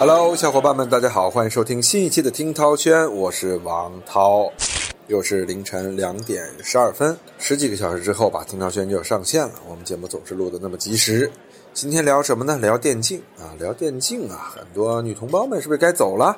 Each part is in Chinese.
Hello，小伙伴们，大家好，欢迎收听新一期的听涛轩，我是王涛。又是凌晨两点十二分，十几个小时之后吧，听涛轩就上线了。我们节目总是录的那么及时。今天聊什么呢？聊电竞啊，聊电竞啊，很多女同胞们是不是该走了？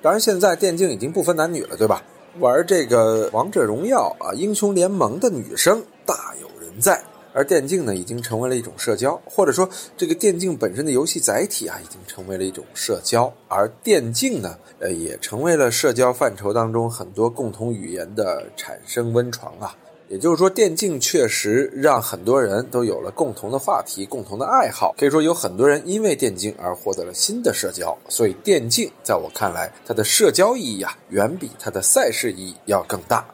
当然，现在电竞已经不分男女了，对吧？玩这个王者荣耀啊，英雄联盟的女生大有人在。而电竞呢，已经成为了一种社交，或者说这个电竞本身的游戏载体啊，已经成为了一种社交。而电竞呢，呃，也成为了社交范畴当中很多共同语言的产生温床啊。也就是说，电竞确实让很多人都有了共同的话题、共同的爱好。可以说，有很多人因为电竞而获得了新的社交。所以，电竞在我看来，它的社交意义啊，远比它的赛事意义要更大。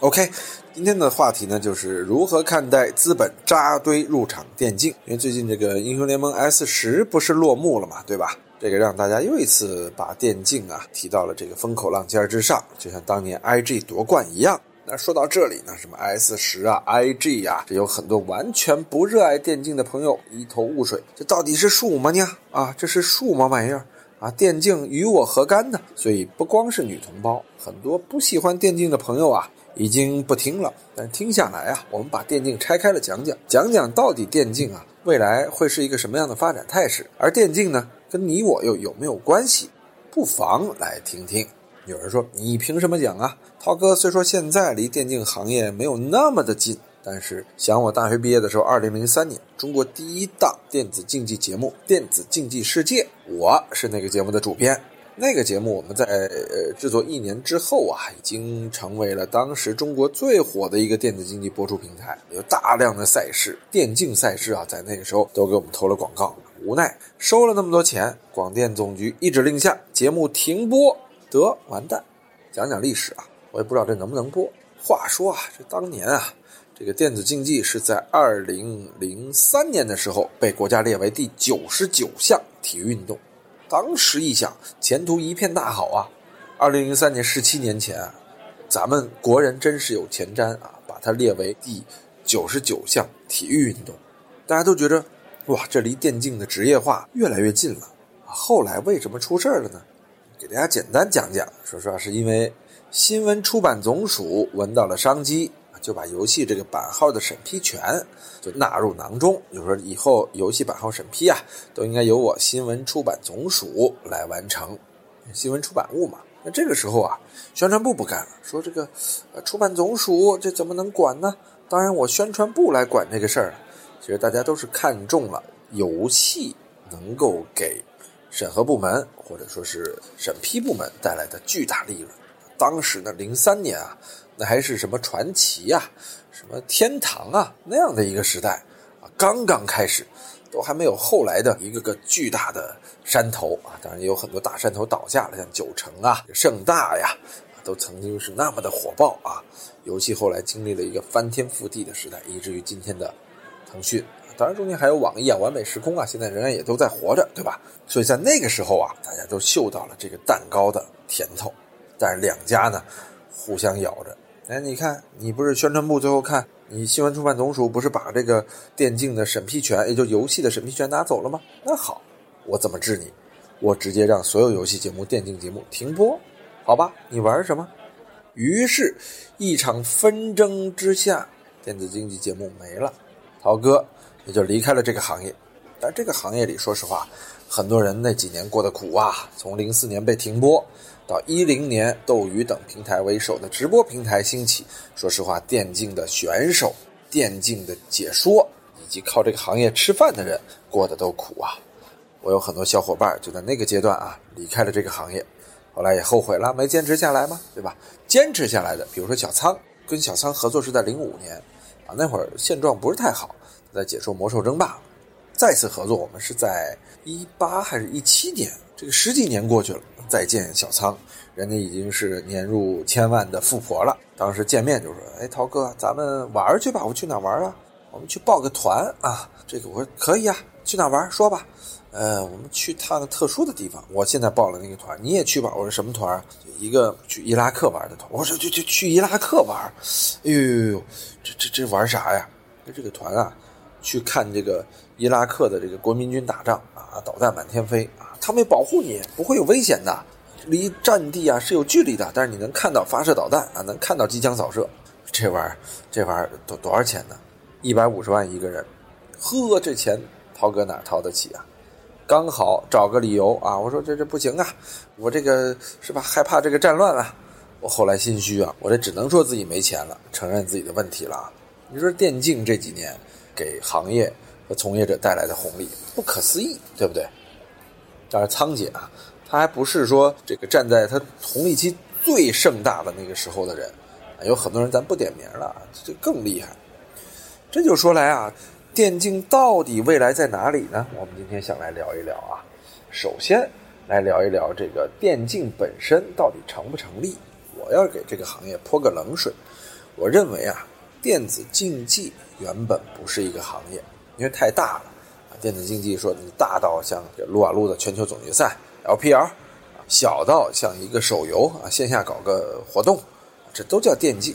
OK。今天的话题呢，就是如何看待资本扎堆入场电竞？因为最近这个英雄联盟 S 十不是落幕了嘛，对吧？这个让大家又一次把电竞啊提到了这个风口浪尖之上，就像当年 IG 夺冠一样。那说到这里呢，什么 S 十啊、IG 啊，这有很多完全不热爱电竞的朋友一头雾水。这到底是树吗呢？啊，这是树吗玩意儿？啊，电竞与我何干呢？所以不光是女同胞，很多不喜欢电竞的朋友啊。已经不听了，但听下来啊，我们把电竞拆开了讲讲，讲讲到底电竞啊未来会是一个什么样的发展态势，而电竞呢跟你我又有没有关系？不妨来听听。有人说你凭什么讲啊？涛哥虽说现在离电竞行业没有那么的近，但是想我大学毕业的时候，二零零三年中国第一档电子竞技节目《电子竞技世界》，我是那个节目的主编。那个节目我们在制作一年之后啊，已经成为了当时中国最火的一个电子竞技播出平台，有大量的赛事，电竞赛事啊，在那个时候都给我们投了广告。无奈收了那么多钱，广电总局一指令下，节目停播，得完蛋。讲讲历史啊，我也不知道这能不能播。话说啊，这当年啊，这个电子竞技是在二零零三年的时候被国家列为第九十九项体育运动。当时一想，前途一片大好啊！二零零三年，十七年前，咱们国人真是有前瞻啊，把它列为第九十九项体育运动。大家都觉得，哇，这离电竞的职业化越来越近了。后来为什么出事了呢？给大家简单讲讲，说实话，是因为新闻出版总署闻到了商机。就把游戏这个版号的审批权就纳入囊中，就是说以后游戏版号审批啊，都应该由我新闻出版总署来完成，新闻出版物嘛。那这个时候啊，宣传部不干了，说这个呃出版总署这怎么能管呢？当然我宣传部来管这个事儿。其实大家都是看中了游戏能够给审核部门或者说是审批部门带来的巨大利润。当时呢，零三年啊。那还是什么传奇呀，什么天堂啊那样的一个时代啊，刚刚开始，都还没有后来的一个个巨大的山头啊。当然也有很多大山头倒下了，像九城啊、盛大呀，都曾经是那么的火爆啊。尤其后来经历了一个翻天覆地的时代，以至于今天的腾讯。当然中间还有网易啊、完美时空啊，现在仍然也都在活着，对吧？所以在那个时候啊，大家都嗅到了这个蛋糕的甜头，但是两家呢，互相咬着。哎，你看，你不是宣传部最后看你新闻出版总署不是把这个电竞的审批权，也就游戏的审批权拿走了吗？那好，我怎么治你？我直接让所有游戏节目、电竞节目停播，好吧？你玩什么？于是，一场纷争之下，电子竞技节目没了，涛哥也就离开了这个行业。但这个行业里，说实话，很多人那几年过得苦啊。从零四年被停播。到一零年，斗鱼等平台为首的直播平台兴起。说实话，电竞的选手、电竞的解说以及靠这个行业吃饭的人过得都苦啊！我有很多小伙伴就在那个阶段啊离开了这个行业，后来也后悔了，没坚持下来嘛，对吧？坚持下来的，比如说小仓，跟小仓合作是在零五年，啊，那会儿现状不是太好，在解说魔兽争霸。再次合作，我们是在一八还是一七年？这个十几年过去了。再见小仓，人家已经是年入千万的富婆了。当时见面就说：“哎，涛哥，咱们玩去吧。我去哪玩啊？我们去报个团啊。这个我说可以啊，去哪玩说吧。呃，我们去趟特殊的地方。我现在报了那个团，你也去吧。我说什么团？一个去伊拉克玩的团。我说去去去伊拉克玩。哎呦呦呦，这这这玩啥呀？那这个团啊，去看这个伊拉克的这个国民军打仗啊，导弹满天飞啊。”他们保护你，不会有危险的，离战地啊是有距离的，但是你能看到发射导弹啊，能看到机枪扫射。这玩意儿，这玩意儿多多少钱呢？一百五十万一个人，呵，这钱涛哥哪掏得起啊？刚好找个理由啊，我说这这不行啊，我这个是吧？害怕这个战乱啊。我后来心虚啊，我这只能说自己没钱了，承认自己的问题了。你说电竞这几年给行业和从业者带来的红利，不可思议，对不对？但是仓姐啊，她还不是说这个站在她红利期最盛大的那个时候的人。有很多人咱不点名了，这更厉害。这就说来啊，电竞到底未来在哪里呢？我们今天想来聊一聊啊。首先来聊一聊这个电竞本身到底成不成立。我要给这个行业泼个冷水。我认为啊，电子竞技原本不是一个行业，因为太大了啊。电子竞技说你大到像撸啊撸的全球总决赛 LPL，小到像一个手游啊，线下搞个活动。这都叫电竞，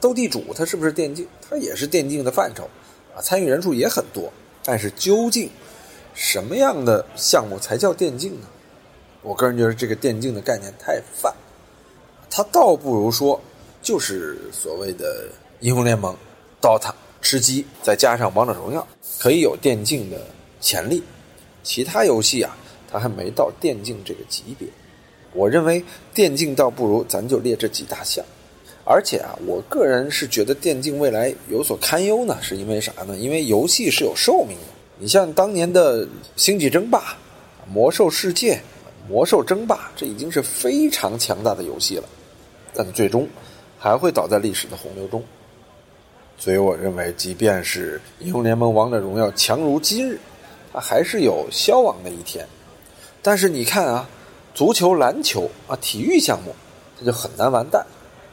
斗地主它是不是电竞？它也是电竞的范畴，啊，参与人数也很多。但是究竟什么样的项目才叫电竞呢？我个人觉得这个电竞的概念太泛，它倒不如说就是所谓的英雄联盟、DOTA、吃鸡，再加上王者荣耀，可以有电竞的潜力。其他游戏啊，它还没到电竞这个级别。我认为电竞倒不如咱就列这几大项。而且啊，我个人是觉得电竞未来有所堪忧呢，是因为啥呢？因为游戏是有寿命的。你像当年的《星际争霸》《魔兽世界》《魔兽争霸》，这已经是非常强大的游戏了，但最终还会倒在历史的洪流中。所以我认为，即便是英雄联盟、王者荣耀强如今日，它还是有消亡的一天。但是你看啊，足球、篮球啊，体育项目，它就很难完蛋。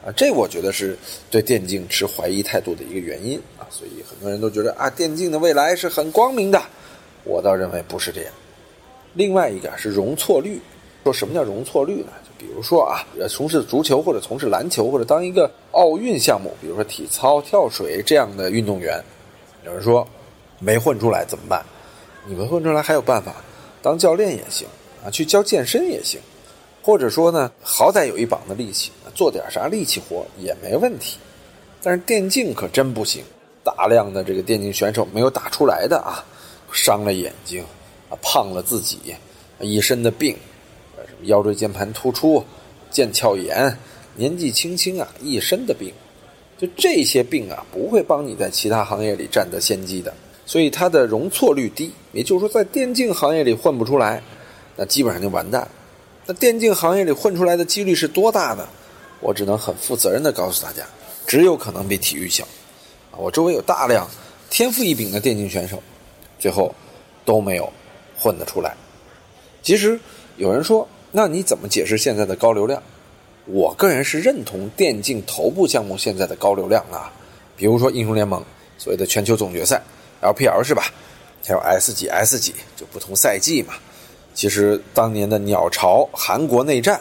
啊，这我觉得是对电竞持怀疑态度的一个原因啊，所以很多人都觉得啊，电竞的未来是很光明的，我倒认为不是这样。另外一个是容错率，说什么叫容错率呢？比如说啊，从事足球或者从事篮球或者当一个奥运项目，比如说体操、跳水这样的运动员，有人说没混出来怎么办？你没混出来还有办法，当教练也行啊，去教健身也行。或者说呢，好歹有一膀子力气，做点啥力气活也没问题。但是电竞可真不行，大量的这个电竞选手没有打出来的啊，伤了眼睛，啊胖了自己，一身的病，腰椎间盘突出、腱鞘炎，年纪轻轻啊一身的病，就这些病啊不会帮你在其他行业里占得先机的，所以它的容错率低。也就是说，在电竞行业里混不出来，那基本上就完蛋。那电竞行业里混出来的几率是多大呢？我只能很负责任的告诉大家，只有可能比体育小。我周围有大量天赋异禀的电竞选手，最后都没有混得出来。其实有人说，那你怎么解释现在的高流量？我个人是认同电竞头部项目现在的高流量啊，比如说英雄联盟，所谓的全球总决赛 LPL 是吧？还有 S 几 S 几，就不同赛季嘛。其实当年的鸟巢韩国内战，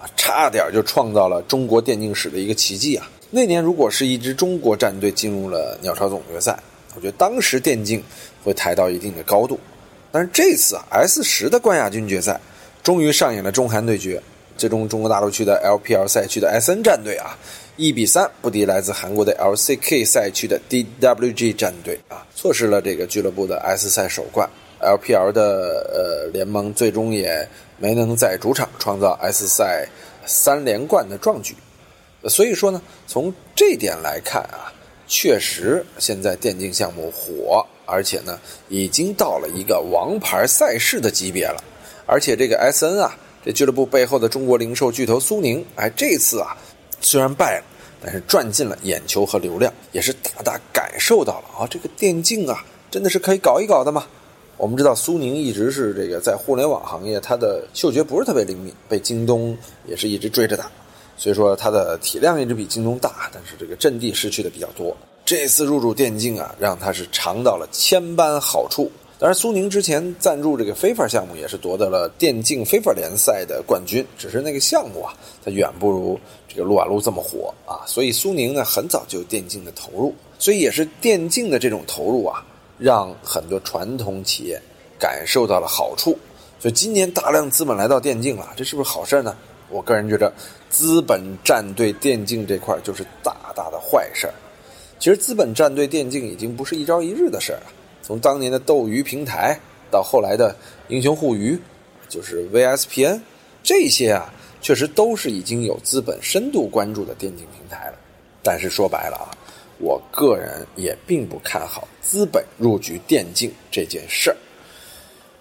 啊，差点就创造了中国电竞史的一个奇迹啊！那年如果是一支中国战队进入了鸟巢总决赛，我觉得当时电竞会抬到一定的高度。但是这次啊，S 十的冠亚军决赛终于上演了中韩对决，最终中国大陆区的 LPL 赛区的 SN 战队啊，一比三不敌来自韩国的 LCK 赛区的 DWG 战队啊，错失了这个俱乐部的 S 赛首冠。LPL 的呃联盟最终也没能在主场创造 S 赛三连冠的壮举，所以说呢，从这点来看啊，确实现在电竞项目火，而且呢已经到了一个王牌赛事的级别了。而且这个 SN 啊，这俱乐部背后的中国零售巨头苏宁，哎，这次啊虽然败了，但是赚进了眼球和流量，也是大大感受到了啊，这个电竞啊真的是可以搞一搞的嘛。我们知道苏宁一直是这个在互联网行业，它的嗅觉不是特别灵敏，被京东也是一直追着打，所以说它的体量一直比京东大，但是这个阵地失去的比较多。这次入驻电竞啊，让他是尝到了千般好处。当然，苏宁之前赞助这个 FIFA 项目也是夺得了电竞 FIFA 联赛的冠军，只是那个项目啊，它远不如这个撸啊撸这么火啊。所以苏宁呢，很早就有电竞的投入，所以也是电竞的这种投入啊。让很多传统企业感受到了好处，所以今年大量资本来到电竞了，这是不是好事呢？我个人觉得，资本站队电竞这块就是大大的坏事。其实资本站队电竞已经不是一朝一日的事儿了。从当年的斗鱼平台到后来的英雄互娱，就是 VSPN，这些啊，确实都是已经有资本深度关注的电竞平台了。但是说白了啊，我个人也并不看好资本入局电竞这件事儿。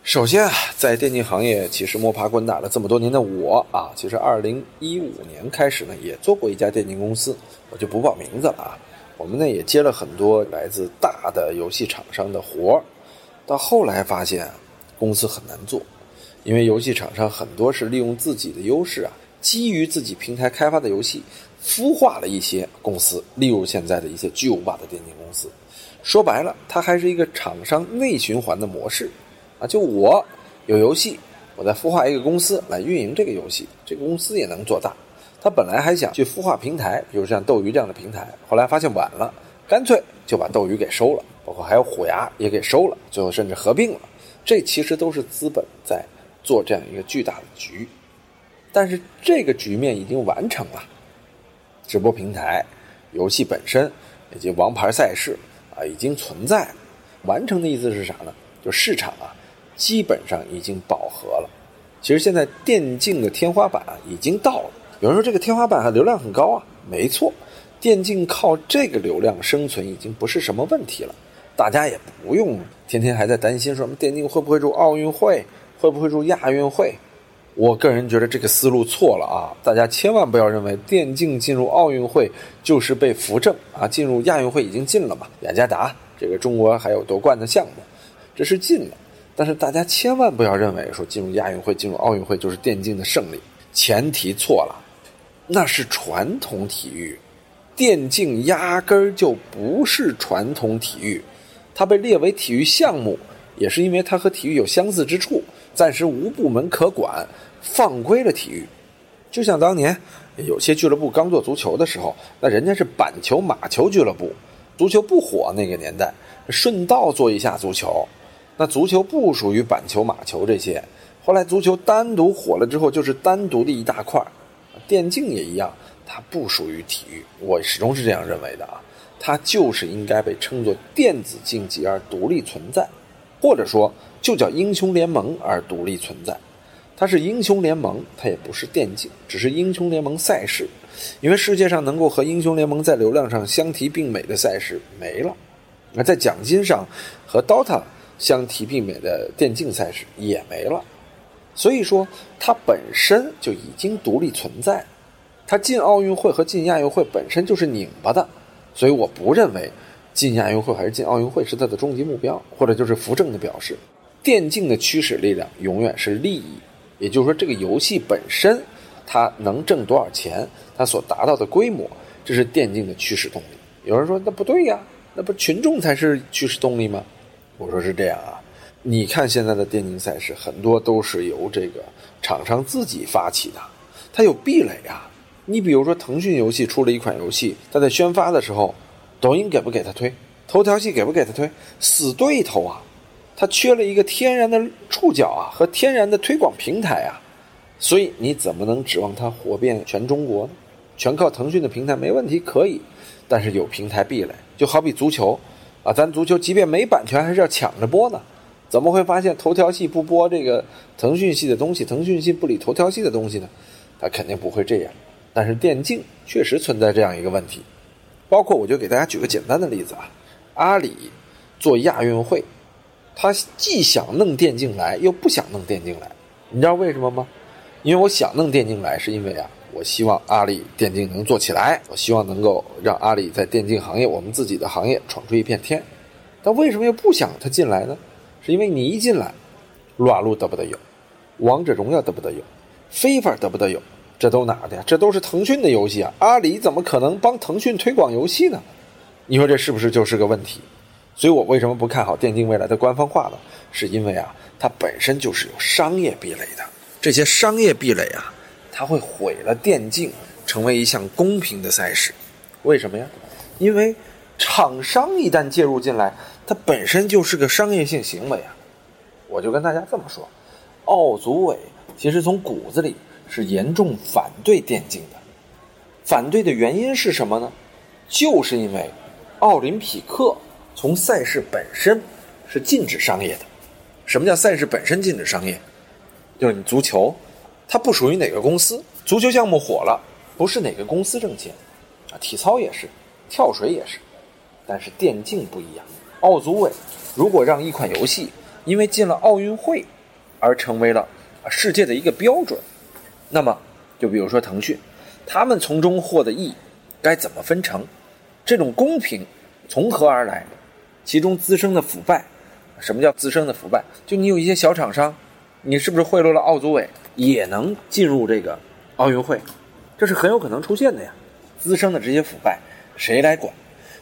首先啊，在电竞行业其实摸爬滚打了这么多年的我啊，其实二零一五年开始呢，也做过一家电竞公司，我就不报名字了啊。我们呢也接了很多来自大的游戏厂商的活儿，到后来发现公司很难做，因为游戏厂商很多是利用自己的优势啊，基于自己平台开发的游戏，孵化了一些公司，例如现在的一些巨无霸的电竞公司。说白了，它还是一个厂商内循环的模式。啊，就我有游戏，我再孵化一个公司来运营这个游戏，这个公司也能做大。他本来还想去孵化平台，比如像斗鱼这样的平台，后来发现晚了，干脆就把斗鱼给收了，包括还有虎牙也给收了，最后甚至合并了。这其实都是资本在做这样一个巨大的局，但是这个局面已经完成了，直播平台、游戏本身以及王牌赛事啊已经存在了。完成的意思是啥呢？就市场啊。基本上已经饱和了。其实现在电竞的天花板已经到了。有人说这个天花板流量很高啊，没错，电竞靠这个流量生存已经不是什么问题了。大家也不用天天还在担心说什么电竞会不会入奥运会，会不会入亚运会。我个人觉得这个思路错了啊！大家千万不要认为电竞进入奥运会就是被扶正啊，进入亚运会已经进了嘛。雅加达这个中国还有夺冠的项目，这是进了。但是大家千万不要认为说进入亚运会、进入奥运会就是电竞的胜利，前提错了，那是传统体育，电竞压根儿就不是传统体育，它被列为体育项目，也是因为它和体育有相似之处，暂时无部门可管，放归了体育。就像当年有些俱乐部刚做足球的时候，那人家是板球、马球俱乐部，足球不火那个年代，顺道做一下足球。那足球不属于板球、马球这些，后来足球单独火了之后，就是单独的一大块电竞也一样，它不属于体育，我始终是这样认为的啊。它就是应该被称作电子竞技而独立存在，或者说就叫英雄联盟而独立存在。它是英雄联盟，它也不是电竞，只是英雄联盟赛事。因为世界上能够和英雄联盟在流量上相提并美的赛事没了，那在奖金上和 DOTA。相提并美的电竞赛事也没了，所以说它本身就已经独立存在，它进奥运会和进亚运会本身就是拧巴的，所以我不认为进亚运会还是进奥运会是它的终极目标，或者就是扶正的表示。电竞的驱使力量永远是利益，也就是说这个游戏本身它能挣多少钱，它所达到的规模，这是电竞的驱使动力。有人说那不对呀，那不群众才是驱使动力吗？我说是这样啊，你看现在的电竞赛事很多都是由这个厂商自己发起的，它有壁垒啊。你比如说腾讯游戏出了一款游戏，它在宣发的时候，抖音给不给他推？头条系给不给他推？死对头啊！它缺了一个天然的触角啊和天然的推广平台啊，所以你怎么能指望它火遍全中国呢？全靠腾讯的平台没问题可以，但是有平台壁垒，就好比足球。啊，咱足球即便没版权，还是要抢着播呢。怎么会发现头条系不播这个腾讯系的东西，腾讯系不理头条系的东西呢？他肯定不会这样。但是电竞确实存在这样一个问题，包括我就给大家举个简单的例子啊，阿里做亚运会，他既想弄电竞来，又不想弄电竞来，你知道为什么吗？因为我想弄电竞来，是因为啊。我希望阿里电竞能做起来，我希望能够让阿里在电竞行业，我们自己的行业闯出一片天。但为什么又不想他进来呢？是因为你一进来，撸啊撸得不得有，王者荣耀得不得有，非法得不得有？这都哪的呀？这都是腾讯的游戏啊！阿里怎么可能帮腾讯推广游戏呢？你说这是不是就是个问题？所以我为什么不看好电竞未来的官方化呢？是因为啊，它本身就是有商业壁垒的，这些商业壁垒啊。它会毁了电竞，成为一项公平的赛事，为什么呀？因为厂商一旦介入进来，它本身就是个商业性行为啊。我就跟大家这么说，奥组委其实从骨子里是严重反对电竞的。反对的原因是什么呢？就是因为奥林匹克从赛事本身是禁止商业的。什么叫赛事本身禁止商业？就是你足球，它不属于哪个公司，足球项目火了，不是哪个公司挣钱啊。体操也是，跳水也是，但是电竞不一样。奥组委如果让一款游戏因为进了奥运会而成为了世界的一个标准，那么就比如说腾讯。他们从中获得益，该怎么分成？这种公平从何而来？其中滋生的腐败，什么叫滋生的腐败？就你有一些小厂商，你是不是贿赂了奥组委，也能进入这个奥运会？这是很有可能出现的呀。滋生的这些腐败，谁来管？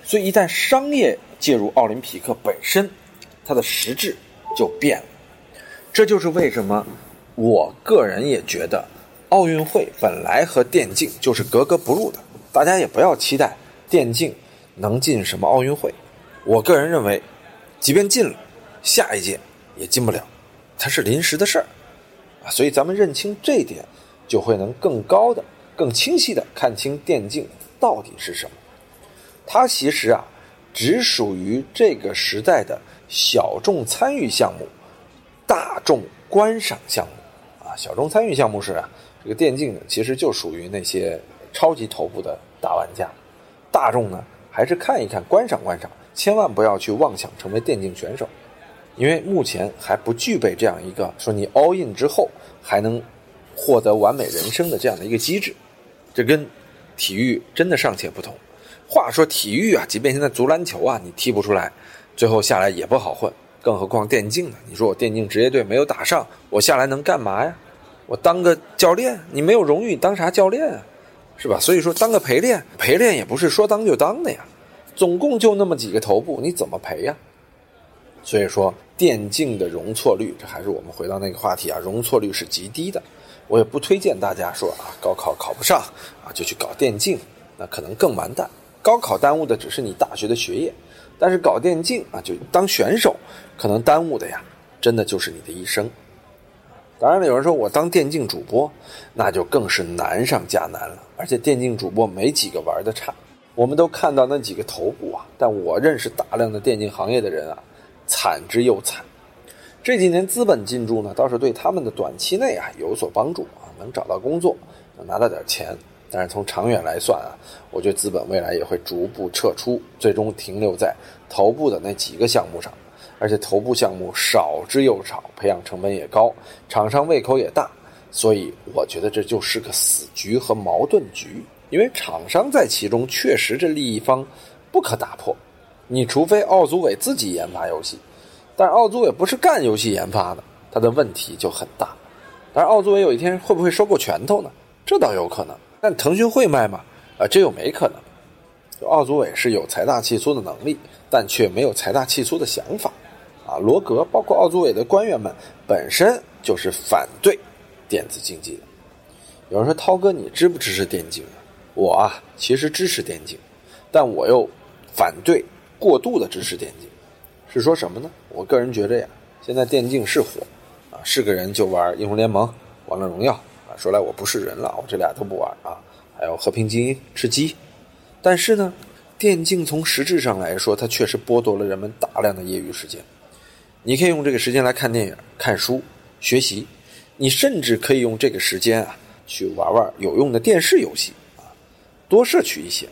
所以一旦商业介入奥林匹克本身，它的实质就变了。这就是为什么我个人也觉得。奥运会本来和电竞就是格格不入的，大家也不要期待电竞能进什么奥运会。我个人认为，即便进了，下一届也进不了，它是临时的事儿啊。所以咱们认清这一点，就会能更高的、更清晰的看清电竞到底是什么。它其实啊，只属于这个时代的小众参与项目、大众观赏项目啊。小众参与项目是啊。这个电竞呢，其实就属于那些超级头部的大玩家，大众呢还是看一看、观赏观赏，千万不要去妄想成为电竞选手，因为目前还不具备这样一个说你 all in 之后还能获得完美人生的这样的一个机制，这跟体育真的尚且不同。话说体育啊，即便现在足篮球啊，你踢不出来，最后下来也不好混，更何况电竞呢？你说我电竞职业队没有打上，我下来能干嘛呀？我当个教练，你没有荣誉，你当啥教练啊？是吧？所以说，当个陪练，陪练也不是说当就当的呀。总共就那么几个头部，你怎么陪呀？所以说，电竞的容错率，这还是我们回到那个话题啊，容错率是极低的。我也不推荐大家说啊，高考考不上啊，就去搞电竞，那可能更完蛋。高考耽误的只是你大学的学业，但是搞电竞啊，就当选手，可能耽误的呀，真的就是你的一生。当然了，有人说我当电竞主播，那就更是难上加难了。而且电竞主播没几个玩的差，我们都看到那几个头部啊。但我认识大量的电竞行业的人啊，惨之又惨。这几年资本进驻呢，倒是对他们的短期内啊有所帮助啊，能找到工作，能拿到点钱。但是从长远来算啊，我觉得资本未来也会逐步撤出，最终停留在头部的那几个项目上。而且头部项目少之又少，培养成本也高，厂商胃口也大，所以我觉得这就是个死局和矛盾局。因为厂商在其中确实这利益方不可打破，你除非奥组委自己研发游戏，但是奥组委不是干游戏研发的，它的问题就很大。但是奥组委有一天会不会收购拳头呢？这倒有可能。但腾讯会卖吗？啊，这又没可能。就奥组委是有财大气粗的能力，但却没有财大气粗的想法。啊，罗格包括奥组委的官员们本身就是反对电子竞技的。有人说：“涛哥，你支不支持电竞？”我啊，其实支持电竞，但我又反对过度的支持电竞。是说什么呢？我个人觉得呀，现在电竞是火，啊，是个人就玩英雄联盟、王者荣耀说来我不是人了，我这俩都不玩啊。还有和平精英、吃鸡。但是呢，电竞从实质上来说，它确实剥夺了人们大量的业余时间。你可以用这个时间来看电影、看书、学习，你甚至可以用这个时间啊去玩玩有用的电视游戏啊，多摄取一些。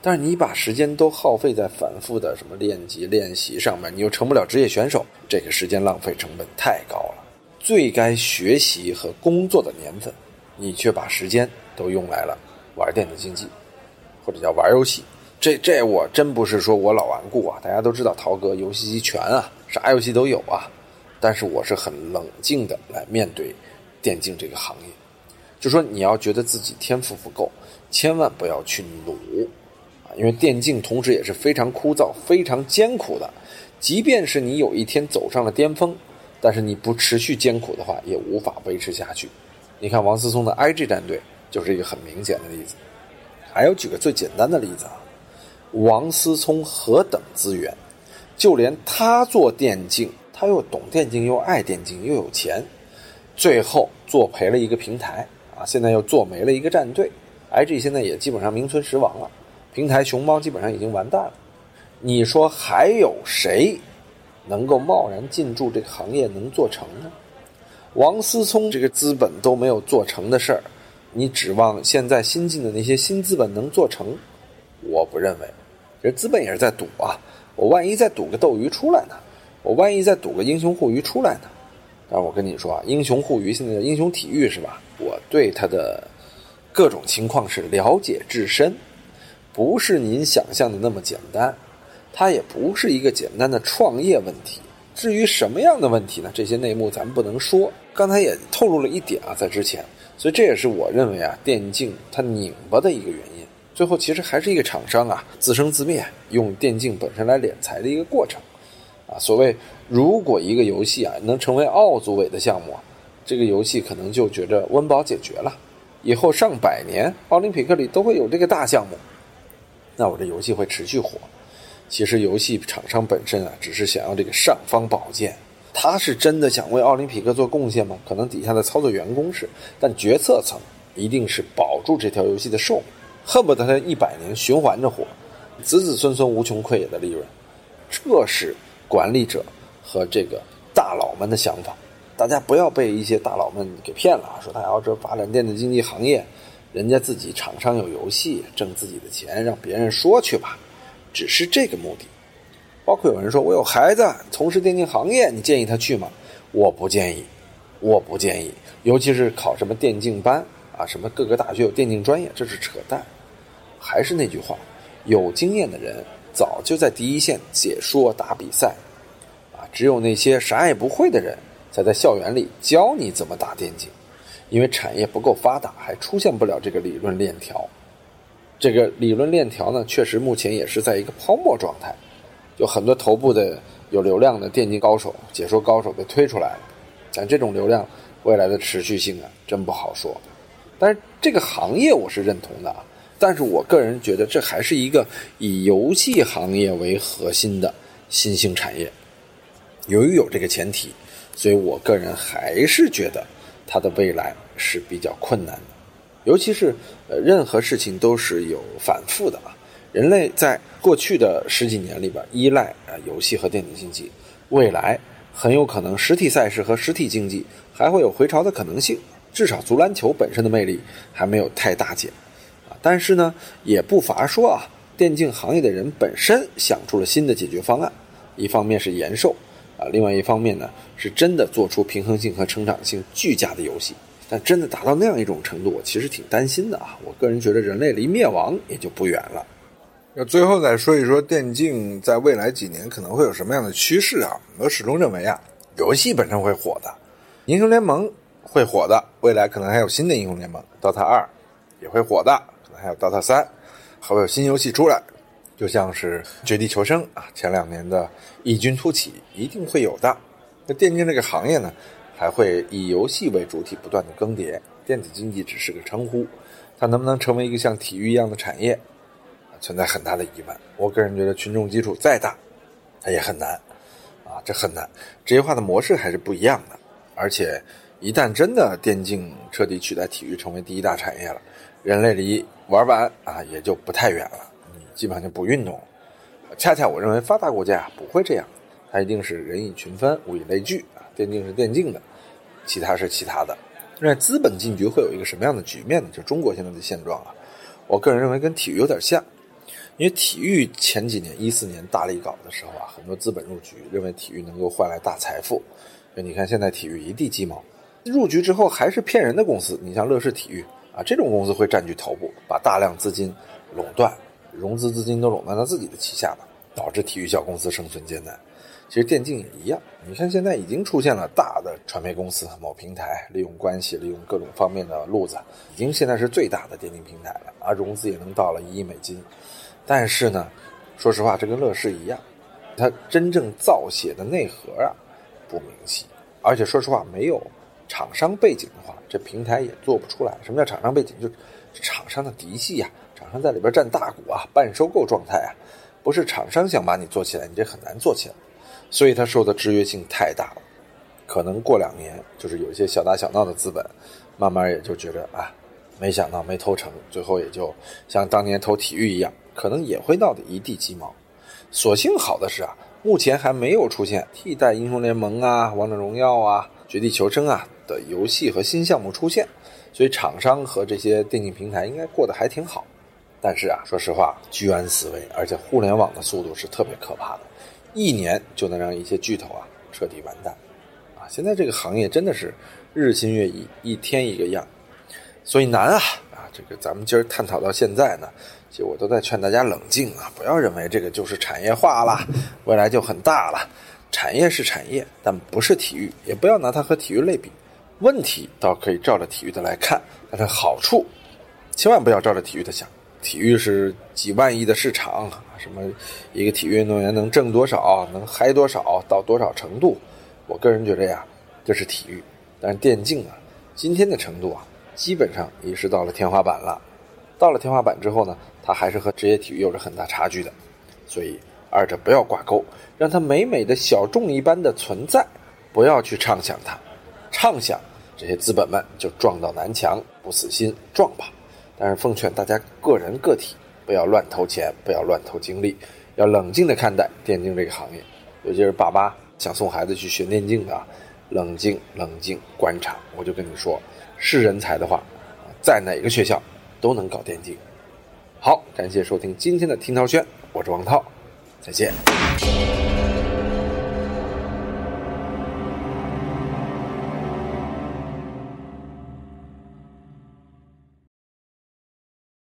但是你把时间都耗费在反复的什么练级练习上面，你又成不了职业选手，这个时间浪费成本太高了。最该学习和工作的年份，你却把时间都用来了玩电子竞技，或者叫玩游戏。这这我真不是说我老顽固啊！大家都知道涛哥游戏机全啊，啥游戏都有啊。但是我是很冷静的来面对电竞这个行业，就说你要觉得自己天赋不够，千万不要去努啊，因为电竞同时也是非常枯燥、非常艰苦的。即便是你有一天走上了巅峰，但是你不持续艰苦的话，也无法维持下去。你看王思聪的 IG 战队就是一个很明显的例子，还有举个最简单的例子啊。王思聪何等资源，就连他做电竞，他又懂电竞，又爱电竞，又有钱，最后做赔了一个平台啊，现在又做没了一个战队，IG 现在也基本上名存实亡了，平台熊猫基本上已经完蛋了。你说还有谁能够贸然进驻这个行业能做成呢？王思聪这个资本都没有做成的事儿，你指望现在新进的那些新资本能做成？我不认为，这资本也是在赌啊。我万一再赌个斗鱼出来呢？我万一再赌个英雄互娱出来呢？但是我跟你说啊，英雄互娱现在的英雄体育是吧？我对它的各种情况是了解至深，不是您想象的那么简单，它也不是一个简单的创业问题。至于什么样的问题呢？这些内幕咱们不能说。刚才也透露了一点啊，在之前，所以这也是我认为啊，电竞它拧巴的一个原因。最后其实还是一个厂商啊自生自灭，用电竞本身来敛财的一个过程。啊，所谓如果一个游戏啊能成为奥组委的项目，这个游戏可能就觉着温饱解决了，以后上百年奥林匹克里都会有这个大项目，那我这游戏会持续火。其实游戏厂商本身啊，只是想要这个尚方宝剑，他是真的想为奥林匹克做贡献吗？可能底下的操作员工是，但决策层一定是保住这条游戏的寿命，恨不得它一百年循环着火，子子孙孙无穷匮也的利润，这是管理者和这个大佬们的想法。大家不要被一些大佬们给骗了，说他要这发展电子竞技行业，人家自己厂商有游戏挣自己的钱，让别人说去吧。只是这个目的，包括有人说我有孩子从事电竞行业，你建议他去吗？我不建议，我不建议，尤其是考什么电竞班啊，什么各个大学有电竞专业，这是扯淡。还是那句话，有经验的人早就在第一线解说打比赛，啊，只有那些啥也不会的人才在校园里教你怎么打电竞，因为产业不够发达，还出现不了这个理论链条。这个理论链条呢，确实目前也是在一个泡沫状态，有很多头部的有流量的电竞高手、解说高手被推出来了，但这种流量未来的持续性啊，真不好说。但是这个行业我是认同的，但是我个人觉得这还是一个以游戏行业为核心的新兴产业。由于有这个前提，所以我个人还是觉得它的未来是比较困难的。尤其是，呃，任何事情都是有反复的啊。人类在过去的十几年里边依赖啊游戏和电子竞技，未来很有可能实体赛事和实体竞技还会有回潮的可能性。至少足篮球本身的魅力还没有太大减啊。但是呢，也不乏说啊，电竞行业的人本身想出了新的解决方案，一方面是延寿啊，另外一方面呢，是真的做出平衡性和成长性俱佳的游戏。但真的达到那样一种程度，我其实挺担心的啊！我个人觉得人类离灭亡也就不远了。那最后再说一说电竞在未来几年可能会有什么样的趋势啊？我始终认为啊，游戏本身会火的，英雄联盟会火的，未来可能还有新的英雄联盟，DOTA 二也会火的，可能还有 DOTA 三，还会有新游戏出来，就像是绝地求生啊，前两年的异军突起，一定会有的。那电竞这个行业呢？还会以游戏为主体不断的更迭，电子竞技只是个称呼，它能不能成为一个像体育一样的产业，存在很大的疑问。我个人觉得群众基础再大，它也很难，啊，这很难。职业化的模式还是不一样的，而且一旦真的电竞彻底取代体育成为第一大产业了，人类离玩完啊也就不太远了，你基本上就不运动了。恰恰我认为发达国家不会这样，它一定是人以群分，物以类聚啊，电竞是电竞的。其他是其他的，那资本进局会有一个什么样的局面呢？就中国现在的现状啊，我个人认为跟体育有点像，因为体育前几年一四年大力搞的时候啊，很多资本入局，认为体育能够换来大财富。你看现在体育一地鸡毛，入局之后还是骗人的公司。你像乐视体育啊，这种公司会占据头部，把大量资金垄断，融资资金都垄断到自己的旗下了，导致体育小公司生存艰难。其实电竞也一样，你看现在已经出现了大的传媒公司，某平台利用关系，利用各种方面的路子，已经现在是最大的电竞平台了，啊，融资也能到了一亿美金。但是呢，说实话，这跟乐视一样，它真正造血的内核啊不明晰，而且说实话，没有厂商背景的话，这平台也做不出来。什么叫厂商背景？就厂商的嫡系呀，厂商在里边占大股啊，半收购状态啊，不是厂商想把你做起来，你这很难做起来。所以它受的制约性太大了，可能过两年，就是有一些小打小闹的资本，慢慢也就觉得啊，没想到没投成，最后也就像当年投体育一样，可能也会闹得一地鸡毛。所幸好的是啊，目前还没有出现替代英雄联盟啊、王者荣耀啊、绝地求生啊的游戏和新项目出现，所以厂商和这些电竞平台应该过得还挺好。但是啊，说实话，居安思危，而且互联网的速度是特别可怕的，一年就能让一些巨头啊彻底完蛋。啊，现在这个行业真的是日新月异，一天一个样，所以难啊啊！这个咱们今儿探讨到现在呢，其实我都在劝大家冷静啊，不要认为这个就是产业化了，未来就很大了。产业是产业，但不是体育，也不要拿它和体育类比。问题倒可以照着体育的来看，但是好处千万不要照着体育的想。体育是几万亿的市场，什么一个体育运动员能挣多少，能嗨多少，到多少程度？我个人觉得呀，这是体育。但是电竞啊，今天的程度啊，基本上也是到了天花板了。到了天花板之后呢，它还是和职业体育有着很大差距的。所以二者不要挂钩，让它美美的小众一般的存在，不要去畅想它。畅想这些资本们就撞到南墙，不死心撞吧。但是奉劝大家个人个体不要乱投钱，不要乱投精力，要冷静的看待电竞这个行业。尤其是爸妈想送孩子去学电竞的，冷静冷静观察。我就跟你说，是人才的话，在哪个学校都能搞电竞。好，感谢收听今天的听涛轩，我是王涛，再见。